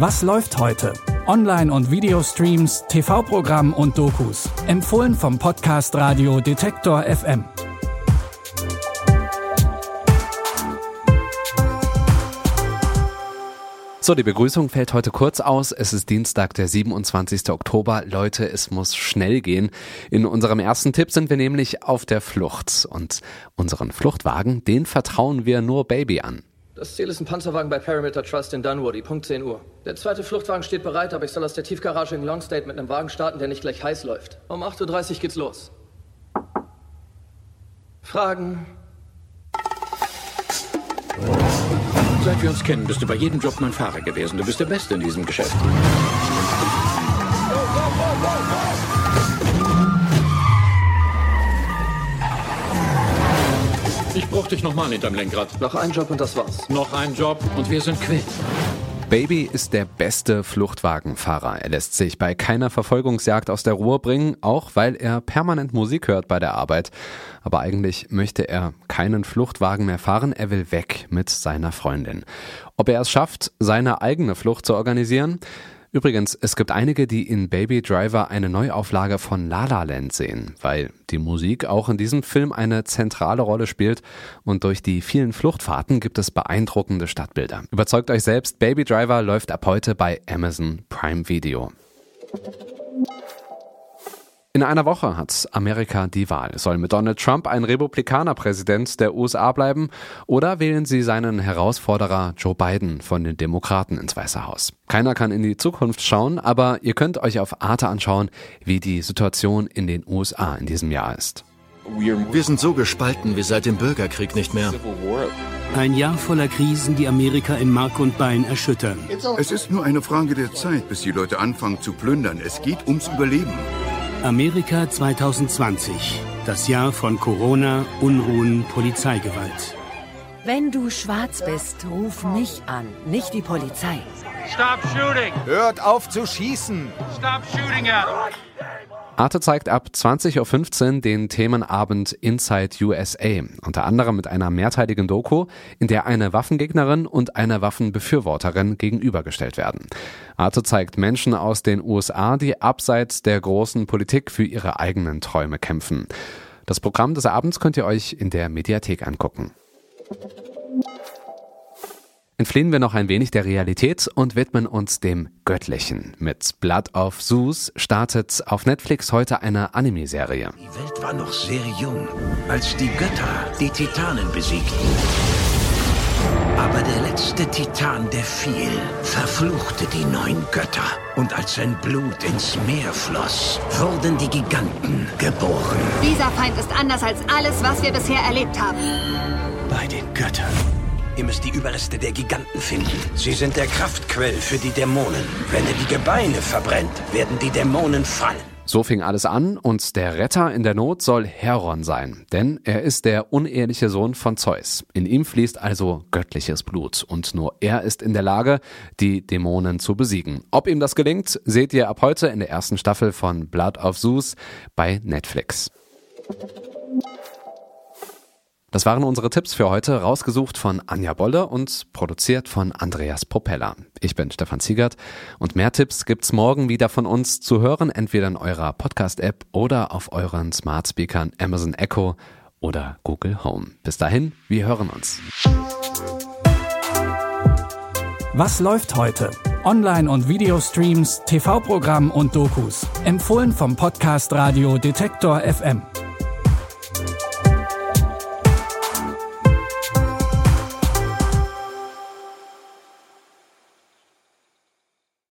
Was läuft heute? Online- und Videostreams, TV-Programm und Dokus. Empfohlen vom Podcast Radio Detektor FM. So, die Begrüßung fällt heute kurz aus. Es ist Dienstag, der 27. Oktober. Leute, es muss schnell gehen. In unserem ersten Tipp sind wir nämlich auf der Flucht. Und unseren Fluchtwagen, den vertrauen wir nur Baby an. Das Ziel ist ein Panzerwagen bei Parameter Trust in Dunwoody, Punkt 10 Uhr. Der zweite Fluchtwagen steht bereit, aber ich soll aus der Tiefgarage in Longstate mit einem Wagen starten, der nicht gleich heiß läuft. Um 8.30 Uhr geht's los. Fragen? Seit wir uns kennen, bist du bei jedem Job mein Fahrer gewesen. Du bist der Beste in diesem Geschäft. Ich brauch dich nochmal hinterm Lenkrad. Noch ein Job und das war's. Noch ein Job und wir sind quitt. Baby ist der beste Fluchtwagenfahrer. Er lässt sich bei keiner Verfolgungsjagd aus der Ruhe bringen, auch weil er permanent Musik hört bei der Arbeit. Aber eigentlich möchte er keinen Fluchtwagen mehr fahren, er will weg mit seiner Freundin. Ob er es schafft, seine eigene Flucht zu organisieren? Übrigens, es gibt einige, die in Baby Driver eine Neuauflage von La La Land sehen, weil die Musik auch in diesem Film eine zentrale Rolle spielt und durch die vielen Fluchtfahrten gibt es beeindruckende Stadtbilder. Überzeugt euch selbst, Baby Driver läuft ab heute bei Amazon Prime Video. In einer Woche hat Amerika die Wahl. Soll mit Donald Trump ein Republikaner Präsident der USA bleiben oder wählen sie seinen Herausforderer Joe Biden von den Demokraten ins Weiße Haus? Keiner kann in die Zukunft schauen, aber ihr könnt euch auf Arte anschauen, wie die Situation in den USA in diesem Jahr ist. Wir sind so gespalten wie seit dem Bürgerkrieg nicht mehr. Ein Jahr voller Krisen, die Amerika in Mark und Bein erschüttern. Es ist nur eine Frage der Zeit, bis die Leute anfangen zu plündern. Es geht ums Überleben. Amerika 2020. Das Jahr von Corona, Unruhen, Polizeigewalt. Wenn du schwarz bist, ruf mich an, nicht die Polizei. Stop shooting! Hört auf zu schießen! Stop shooting at him! Arte zeigt ab 20.15 Uhr den Themenabend Inside USA, unter anderem mit einer mehrteiligen Doku, in der eine Waffengegnerin und eine Waffenbefürworterin gegenübergestellt werden. Arte zeigt Menschen aus den USA, die abseits der großen Politik für ihre eigenen Träume kämpfen. Das Programm des Abends könnt ihr euch in der Mediathek angucken. Entfliehen wir noch ein wenig der Realität und widmen uns dem Göttlichen. Mit Blood of Zeus startet auf Netflix heute eine Anime-Serie. Die Welt war noch sehr jung, als die Götter die Titanen besiegten. Aber der letzte Titan, der fiel, verfluchte die neun Götter. Und als sein Blut ins Meer floss, wurden die Giganten geboren. Dieser Feind ist anders als alles, was wir bisher erlebt haben. Bei den Göttern Ihr müsst die Überreste der Giganten finden. Sie sind der Kraftquell für die Dämonen. Wenn ihr die Gebeine verbrennt, werden die Dämonen fallen. So fing alles an und der Retter in der Not soll Heron sein, denn er ist der uneheliche Sohn von Zeus. In ihm fließt also göttliches Blut und nur er ist in der Lage, die Dämonen zu besiegen. Ob ihm das gelingt, seht ihr ab heute in der ersten Staffel von Blood of Zeus bei Netflix. Das waren unsere Tipps für heute, rausgesucht von Anja Bolle und produziert von Andreas Propeller. Ich bin Stefan Ziegert und mehr Tipps gibt's morgen wieder von uns zu hören, entweder in eurer Podcast-App oder auf euren Smart Speakern Amazon Echo oder Google Home. Bis dahin, wir hören uns. Was läuft heute? Online- und Videostreams, TV-Programm und Dokus. Empfohlen vom Podcast Radio Detektor FM.